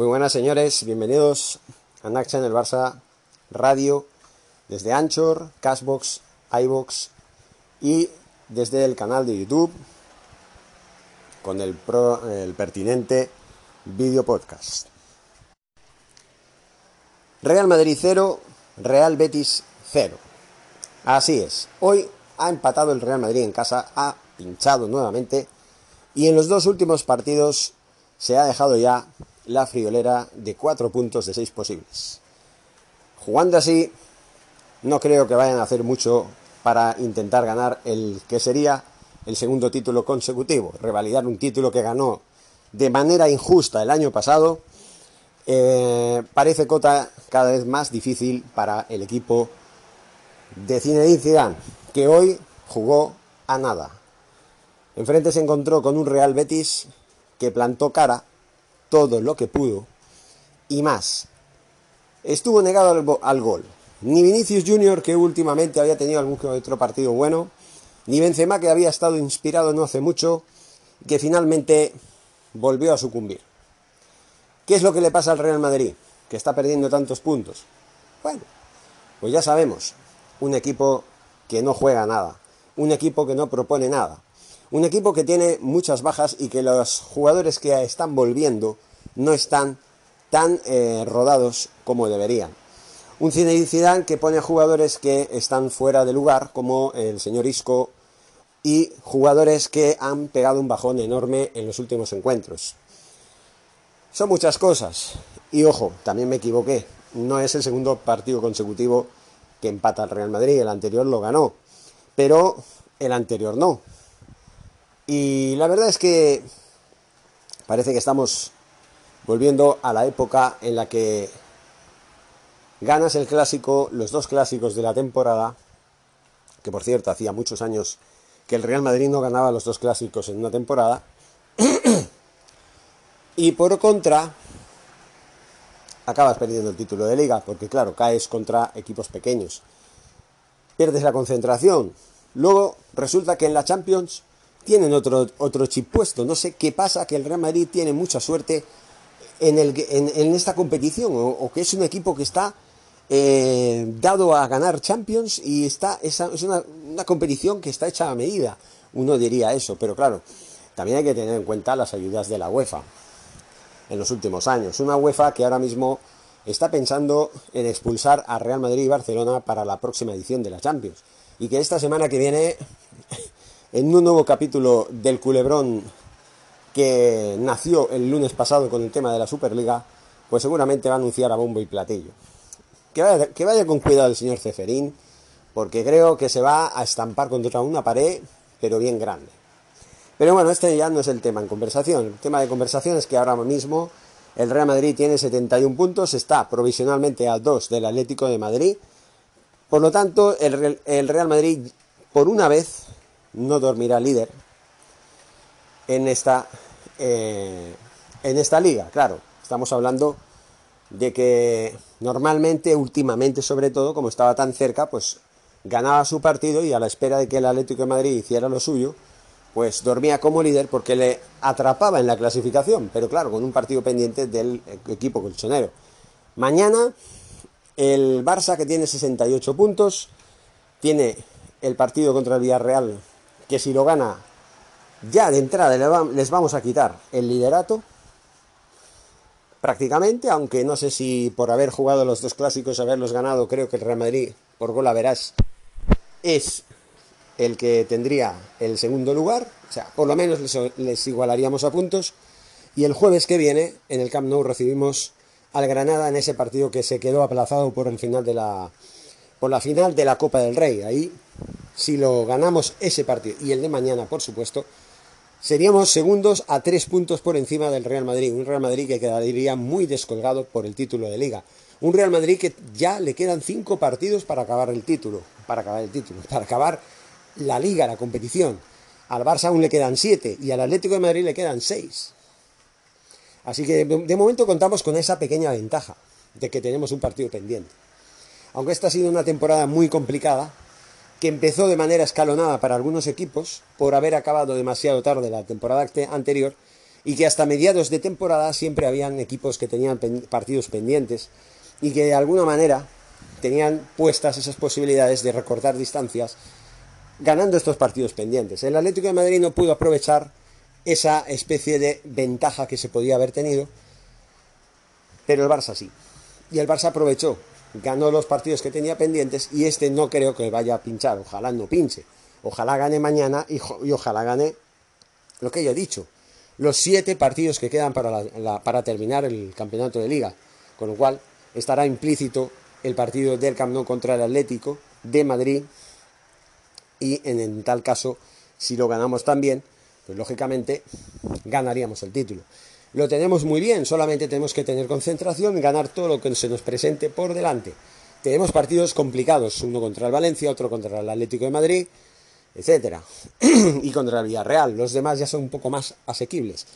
Muy buenas señores, bienvenidos a Naxa en el Barça Radio desde Anchor, Cashbox, iBox y desde el canal de YouTube con el, el pertinente video podcast. Real Madrid 0, Real Betis 0. Así es, hoy ha empatado el Real Madrid en casa, ha pinchado nuevamente y en los dos últimos partidos se ha dejado ya la friolera de 4 puntos de 6 posibles. Jugando así, no creo que vayan a hacer mucho para intentar ganar el que sería el segundo título consecutivo, revalidar un título que ganó de manera injusta el año pasado, eh, parece cota cada vez más difícil para el equipo de Zinedine Zidane, que hoy jugó a nada. Enfrente se encontró con un Real Betis que plantó cara todo lo que pudo y más. Estuvo negado al, al gol. Ni Vinicius Junior, que últimamente había tenido algún otro partido bueno, ni Benzema, que había estado inspirado no hace mucho, que finalmente volvió a sucumbir. ¿Qué es lo que le pasa al Real Madrid? Que está perdiendo tantos puntos. Bueno, pues ya sabemos, un equipo que no juega nada, un equipo que no propone nada, un equipo que tiene muchas bajas y que los jugadores que están volviendo no están tan eh, rodados como deberían. Un Zinedine Zidane que pone a jugadores que están fuera de lugar, como el señor Isco, y jugadores que han pegado un bajón enorme en los últimos encuentros. Son muchas cosas. Y ojo, también me equivoqué. No es el segundo partido consecutivo que empata el Real Madrid. El anterior lo ganó. Pero el anterior no. Y la verdad es que parece que estamos volviendo a la época en la que ganas el clásico, los dos clásicos de la temporada, que por cierto hacía muchos años que el Real Madrid no ganaba los dos clásicos en una temporada, y por contra acabas perdiendo el título de liga, porque claro, caes contra equipos pequeños, pierdes la concentración, luego resulta que en la Champions tienen otro, otro chip puesto, no sé qué pasa, que el Real Madrid tiene mucha suerte en, el, en, esta competición, o que es un equipo que está eh, dado a ganar Champions y está, es una, competición que está hecha a medida. Uno diría eso, pero claro, también hay que tener en cuenta las ayudas de la UEFA en los últimos años. Una UEFA que ahora mismo está pensando en expulsar a Real Madrid y Barcelona para la próxima edición de la Champions. Y que esta semana que viene, en un nuevo capítulo del culebrón que nació el lunes pasado con el tema de la Superliga, pues seguramente va a anunciar a bombo y platillo. Que vaya, con cuidado el señor Ceferín, porque creo que se va a estampar contra una pared, pero bien grande. Pero bueno, este ya no es el tema en conversación. El tema de conversación es que ahora mismo el Real Madrid tiene 71 puntos, está provisionalmente a 2 del Atlético de Madrid. Por lo tanto, el, Real Madrid, por una vez, no dormirá líder en esta, eh, en esta liga. Claro, estamos hablando de que normalmente, últimamente sobre todo, como estaba tan cerca, pues ganaba su partido y a la espera de que el Atlético de Madrid hiciera lo suyo, pues dormía como líder porque le atrapaba en la clasificación, pero claro, con un partido pendiente del equipo colchonero. Mañana el Barça que tiene 68 puntos, tiene el partido contra el Villarreal, que si lo gana ya de entrada les vamos a quitar el liderato prácticamente, aunque no sé si por haber jugado los dos clásicos, haberlos ganado, creo que el Real Madrid, por gol verás, es el que tendría el segundo lugar, o sea, por lo menos les, igualaríamos a puntos, y el jueves que viene, en el Camp Nou, recibimos al Granada en ese partido que se quedó aplazado por el final de la por la final de la Copa del Rey. Ahí, si lo ganamos ese partido y el de mañana, por supuesto, Seríamos segundos a tres puntos por encima del Real Madrid, un Real Madrid que quedaría muy descolgado por el título de liga. Un Real Madrid que ya le quedan cinco partidos para acabar el título, para acabar el título, para acabar la liga, la competición. Al Barça aún le quedan siete y al Atlético de Madrid le quedan seis. Así que de momento contamos con esa pequeña ventaja de que tenemos un partido pendiente. Aunque esta ha sido una temporada muy complicada, que empezó de manera escalonada para algunos equipos por haber acabado demasiado tarde la temporada anterior y que hasta mediados de temporada siempre habían equipos que tenían partidos pendientes y que de alguna manera tenían puestas esas posibilidades de recortar distancias ganando estos partidos pendientes. El Atlético de Madrid no pudo aprovechar esa especie de ventaja que se podía haber tenido, pero el Barça sí. Y el Barça aprovechó, ganó los partidos que tenía pendientes y este no creo que vaya a pinchar, ojalá no pinche, ojalá gane mañana y, ojalá gane lo que yo he dicho, los siete partidos que quedan para, terminar el campeonato de liga, con lo cual estará implícito el partido del Camp Nou contra el Atlético de Madrid y en, tal caso, si lo ganamos también, pues lógicamente ganaríamos el título. Lo tenemos muy bien, solamente tenemos que tener concentración y ganar todo lo que se nos presente por delante. Tenemos partidos complicados, uno contra el Valencia, otro contra el Atlético de Madrid, etcétera, y contra el Villarreal. Los demás ya son un poco más asequibles,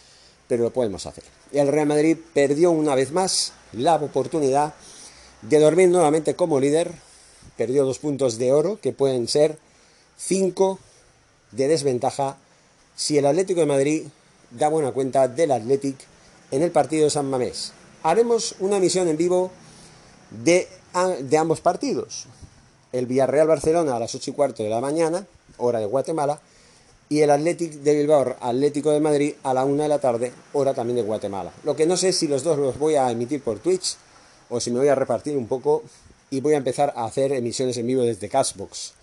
pero lo podemos hacer. El Real Madrid perdió una vez más la oportunidad de dormir nuevamente como líder, perdió dos puntos de oro que pueden ser 5 de desventaja si el Atlético de Madrid da buena cuenta del Athletic en el partido de San Mamés. Haremos una emisión en vivo de, ambos partidos. El Villarreal Barcelona a las 8 y cuarto de la mañana, hora de Guatemala, y el Athletic de Bilbao, Atlético de Madrid, a la 1 de la tarde, hora también de Guatemala. Lo que no sé si los dos los voy a emitir por Twitch o si me voy a repartir un poco y voy a empezar a hacer emisiones en vivo desde Cashbox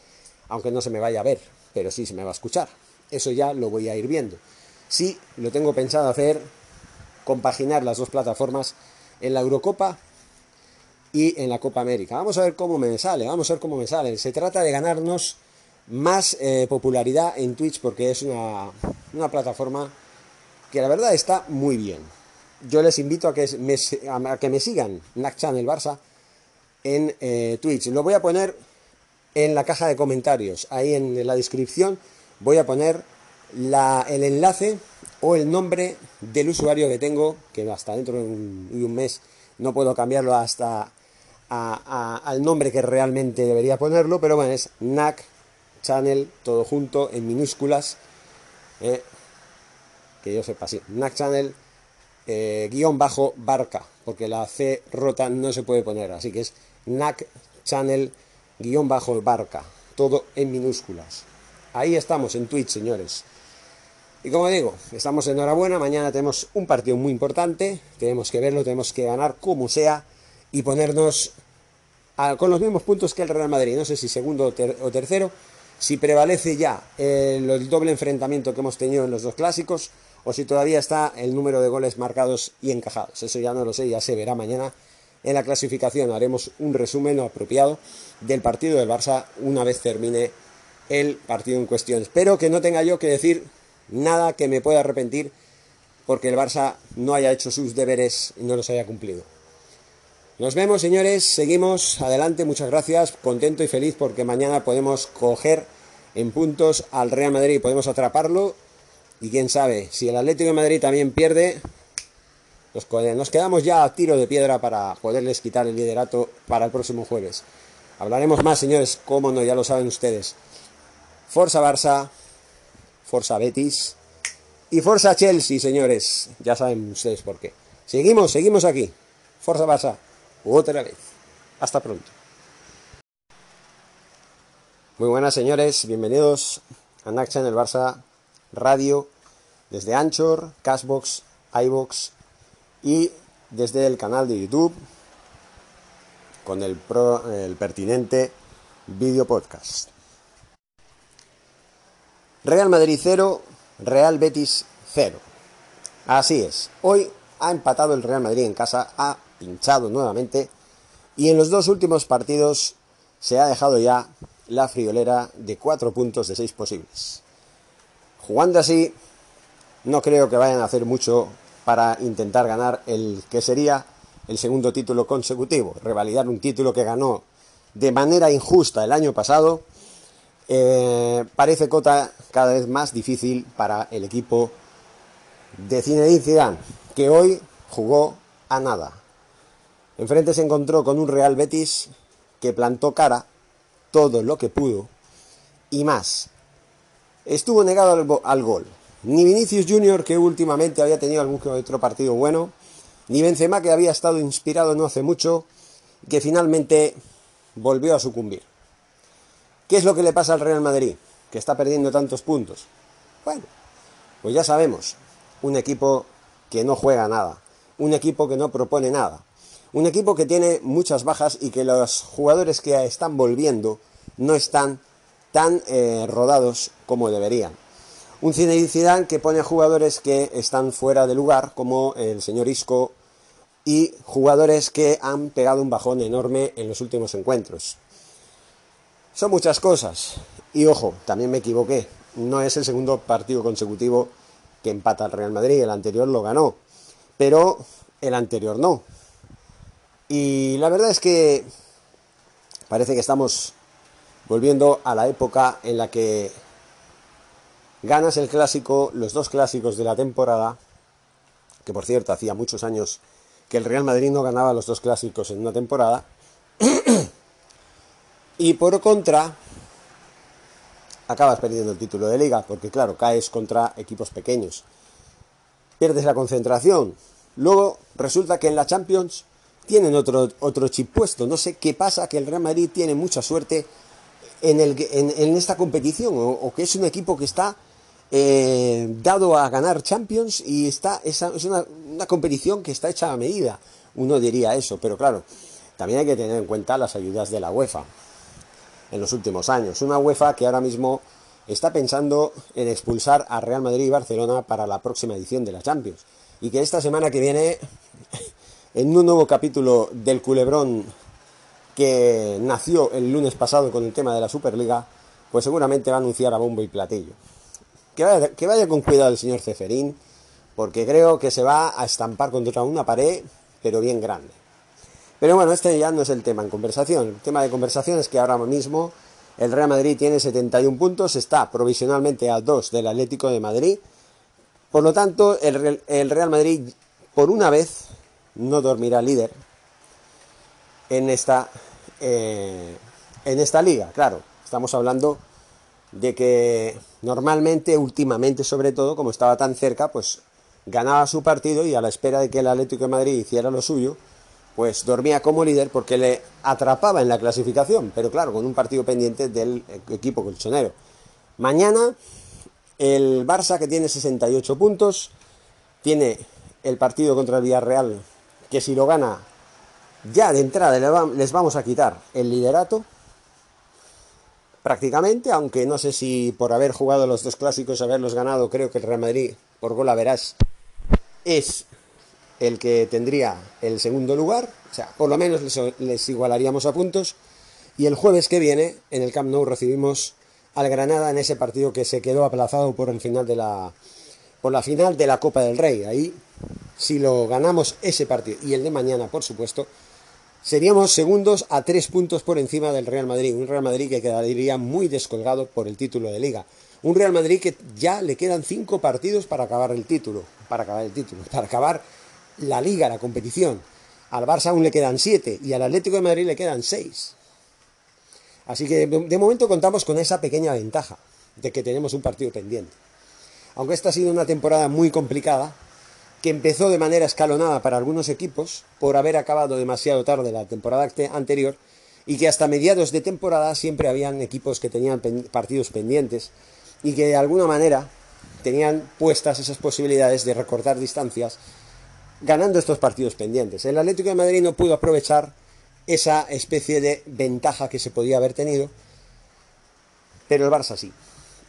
aunque no se me vaya a ver, pero sí se me va a escuchar. Eso ya lo voy a ir viendo. Sí, lo tengo pensado hacer, compaginar las dos plataformas en la Eurocopa y en la Copa América. Vamos a ver cómo me sale, vamos a ver cómo me sale. Se trata de ganarnos más eh, popularidad en Twitch porque es una, plataforma que la verdad está muy bien. Yo les invito a que me, a que me sigan, NAC Channel Barça, en eh, Twitch. Lo voy a poner en la caja de comentarios. Ahí en la descripción voy a poner el enlace o el nombre del usuario que tengo, que hasta dentro de un, mes no puedo cambiarlo hasta al nombre que realmente debería ponerlo, pero bueno, es NAC Channel, todo junto, en minúsculas, eh, que yo sepa, sí, NAC Channel, eh, guion bajo barca, porque la C rota no se puede poner, así que es NAC Channel guion bajo barca, todo en minúsculas. Ahí estamos en Twitch, señores. Y como digo, estamos enhorabuena, mañana tenemos un partido muy importante, tenemos que verlo, tenemos que ganar como sea y ponernos con los mismos puntos que el Real Madrid, no sé si segundo o, tercero, si prevalece ya el, el, doble enfrentamiento que hemos tenido en los dos clásicos o si todavía está el número de goles marcados y encajados. Eso ya no lo sé, ya se verá mañana en la clasificación. Haremos un resumen apropiado del partido del Barça una vez termine el partido en cuestión. Espero que no tenga yo que decir nada que me pueda arrepentir porque el Barça no haya hecho sus deberes y no los haya cumplido. Nos vemos, señores, seguimos adelante, muchas gracias, contento y feliz porque mañana podemos coger en puntos al Real Madrid podemos atraparlo. Y quién sabe, si el Atlético de Madrid también pierde, nos, quedamos ya a tiro de piedra para poderles quitar el liderato para el próximo jueves. Hablaremos más, señores, cómo no, ya lo saben ustedes. Forza Barça, Forza Betis y Forza Chelsea, señores. Ya saben ustedes por qué. Seguimos, seguimos aquí. Forza Barça, otra vez. Hasta pronto. Muy buenas, señores. Bienvenidos a NAC el Barça Radio desde Anchor, Cashbox, iBox y desde el canal de YouTube con el, el pertinente vídeo podcast. Real Madrid 0, Real Betis 0. Así es, hoy ha empatado el Real Madrid en casa, ha pinchado nuevamente y en los dos últimos partidos se ha dejado ya la friolera de 4 puntos de 6 posibles. Jugando así, no creo que vayan a hacer mucho para intentar ganar el que sería el segundo título consecutivo, revalidar un título que ganó de manera injusta el año pasado, eh, parece cota cada vez más difícil para el equipo de Zinedine Zidane, que hoy jugó a nada. Enfrente se encontró con un Real Betis que plantó cara todo lo que pudo y más. Estuvo negado al, gol, Ni Vinicius Junior, que últimamente había tenido algún otro partido bueno, ni Benzema, que había estado inspirado no hace mucho, que finalmente volvió a sucumbir. ¿Qué es lo que le pasa al Real Madrid? Que está perdiendo tantos puntos. Bueno, pues ya sabemos, un equipo que no juega nada, un equipo que no propone nada, un equipo que tiene muchas bajas y que los jugadores que están volviendo no están tan eh, rodados como deberían. Un Zinedine Zidane que pone a jugadores que están fuera de lugar, como el señor Isco, y jugadores que han pegado un bajón enorme en los últimos encuentros. Son muchas cosas. Y ojo, también me equivoqué. No es el segundo partido consecutivo que empata el Real Madrid. El anterior lo ganó. Pero el anterior no. Y la verdad es que parece que estamos volviendo a la época en la que ganas el clásico, los dos clásicos de la temporada, que por cierto hacía muchos años que el Real Madrid no ganaba los dos clásicos en una temporada. y por contra, acabas perdiendo el título de liga, porque claro, caes contra equipos pequeños. Pierdes la concentración. Luego resulta que en la Champions tienen otro, otro chip puesto. No sé qué pasa, que el Real Madrid tiene mucha suerte en, el, en, esta competición, o que es un equipo que está eh, dado a ganar Champions y está, es una, competición que está hecha a medida. Uno diría eso, pero claro, también hay que tener en cuenta las ayudas de la UEFA en los últimos años. Una UEFA que ahora mismo está pensando en expulsar a Real Madrid y Barcelona para la próxima edición de la Champions. Y que esta semana que viene, en un nuevo capítulo del culebrón que nació el lunes pasado con el tema de la Superliga, pues seguramente va a anunciar a bombo y platillo que vaya, con cuidado el señor Ceferín, porque creo que se va a estampar contra una pared, pero bien grande. Pero bueno, este ya no es el tema en conversación. El tema de conversación es que ahora mismo el Real Madrid tiene 71 puntos, está provisionalmente a 2 del Atlético de Madrid. Por lo tanto, el, Real Madrid, por una vez, no dormirá líder en esta, eh, en esta liga. Claro, estamos hablando de que normalmente, últimamente sobre todo, como estaba tan cerca, pues ganaba su partido y a la espera de que el Atlético de Madrid hiciera lo suyo, pues dormía como líder porque le atrapaba en la clasificación, pero claro, con un partido pendiente del equipo colchonero. Mañana el Barça que tiene 68 puntos, tiene el partido contra el Villarreal, que si lo gana ya de entrada les vamos a quitar el liderato prácticamente, aunque no sé si por haber jugado los dos clásicos, haberlos ganado, creo que el Real Madrid, por gol verás, es el que tendría el segundo lugar, o sea, por lo menos les, igualaríamos a puntos, y el jueves que viene, en el Camp Nou, recibimos al Granada en ese partido que se quedó aplazado por el final de la por la final de la Copa del Rey. Ahí, si lo ganamos ese partido y el de mañana, por supuesto, Seríamos segundos a tres puntos por encima del Real Madrid, un Real Madrid que quedaría muy descolgado por el título de liga. Un Real Madrid que ya le quedan cinco partidos para acabar el título, para acabar el título, para acabar la liga, la competición. Al Barça aún le quedan siete y al Atlético de Madrid le quedan seis. Así que de momento contamos con esa pequeña ventaja de que tenemos un partido pendiente. Aunque esta ha sido una temporada muy complicada, que empezó de manera escalonada para algunos equipos por haber acabado demasiado tarde la temporada anterior y que hasta mediados de temporada siempre habían equipos que tenían partidos pendientes y que de alguna manera tenían puestas esas posibilidades de recortar distancias ganando estos partidos pendientes. El Atlético de Madrid no pudo aprovechar esa especie de ventaja que se podía haber tenido, pero el Barça sí.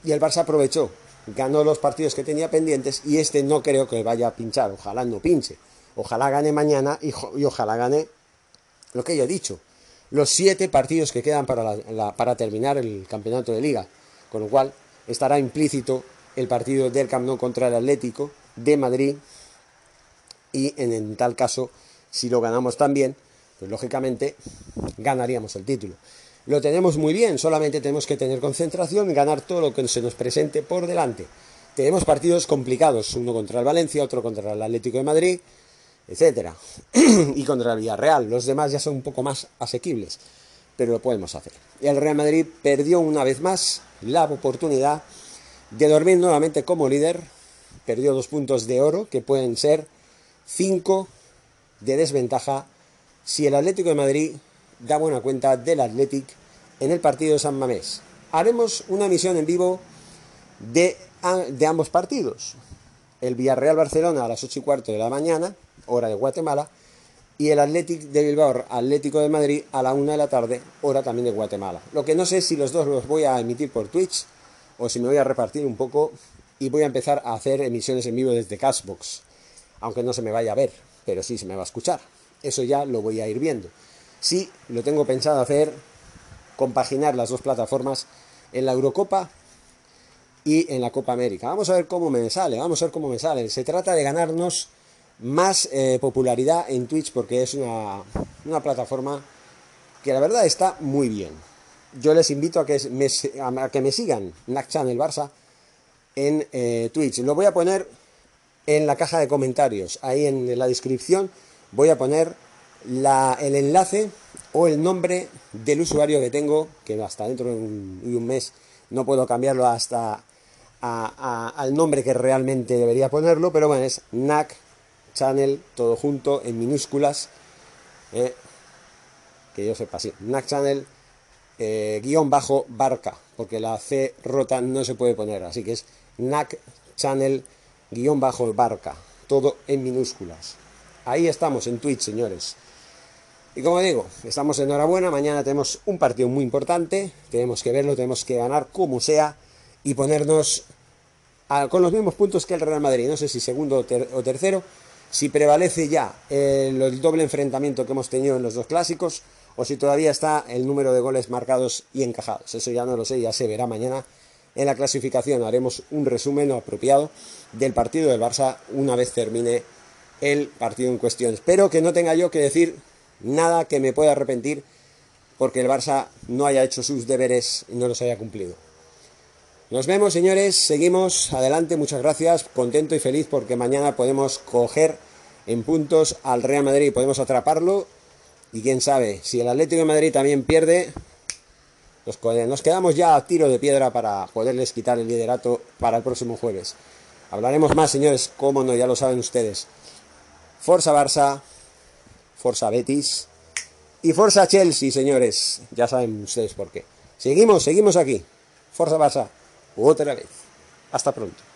Y el Barça aprovechó ganó los partidos que tenía pendientes y este no creo que vaya a pinchar, ojalá no pinche, ojalá gane mañana y, ojalá gane lo que yo he dicho, los siete partidos que quedan para, para terminar el campeonato de liga, con lo cual estará implícito el partido del Camp Nou contra el Atlético de Madrid y en tal caso, si lo ganamos también, pues lógicamente ganaríamos el título. Lo tenemos muy bien, solamente tenemos que tener concentración y ganar todo lo que se nos presente por delante. Tenemos partidos complicados, uno contra el Valencia, otro contra el Atlético de Madrid, etcétera, y contra el Villarreal. Los demás ya son un poco más asequibles, pero lo podemos hacer. El Real Madrid perdió una vez más la oportunidad de dormir nuevamente como líder perdió dos puntos de oro, que pueden ser cinco de desventaja si el Atlético de Madrid da buena cuenta del Athletic en el partido de San Mamés. Haremos una emisión en vivo de, de ambos partidos. El Villarreal Barcelona a las 8 y cuarto de la mañana, hora de Guatemala, y el Athletic de Bilbao, Atlético de Madrid, a la 1 de la tarde, hora también de Guatemala. Lo que no sé si los dos los voy a emitir por Twitch o si me voy a repartir un poco y voy a empezar a hacer emisiones en vivo desde Cashbox. Aunque no se me vaya a ver, pero sí se me va a escuchar. Eso ya lo voy a ir viendo. Sí, lo tengo pensado hacer, compaginar las dos plataformas en la Eurocopa y en la Copa América. Vamos a ver cómo me sale, vamos a ver cómo me sale. Se trata de ganarnos más eh, popularidad en Twitch porque es una, plataforma que la verdad está muy bien. Yo les invito a que me, a que me sigan, Nac Channel Barça, en eh, Twitch. Lo voy a poner en la caja de comentarios, ahí en la descripción voy a poner el enlace o el nombre del usuario que tengo, que hasta dentro de un, mes no puedo cambiarlo hasta al nombre que realmente debería ponerlo, pero bueno, es NAC Channel, todo junto, en minúsculas, eh, que yo sepa, sí, NAC Channel, eh, guion bajo barca, porque la C rota no se puede poner, así que es NAC Channel, guion bajo barca, todo en minúsculas. Ahí estamos en Twitch, señores. Y como digo, estamos enhorabuena, mañana tenemos un partido muy importante, tenemos que verlo, tenemos que ganar como sea y ponernos con los mismos puntos que el Real Madrid, no sé si segundo o, tercero, si prevalece ya el, doble enfrentamiento que hemos tenido en los dos clásicos o si todavía está el número de goles marcados y encajados. Eso ya no lo sé, ya se verá mañana en la clasificación. Haremos un resumen apropiado del partido del Barça una vez termine el partido en cuestión. Espero que no tenga yo que decir nada que me pueda arrepentir porque el Barça no haya hecho sus deberes y no los haya cumplido. Nos vemos, señores, seguimos adelante, muchas gracias, contento y feliz porque mañana podemos coger en puntos al Real Madrid podemos atraparlo y quién sabe, si el Atlético de Madrid también pierde, nos, quedamos ya a tiro de piedra para poderles quitar el liderato para el próximo jueves. Hablaremos más, señores, cómo no, ya lo saben ustedes. Forza Barça, Forza Betis y Forza Chelsea, señores. Ya saben ustedes por qué. Seguimos, seguimos aquí. Forza Barça, otra vez. Hasta pronto.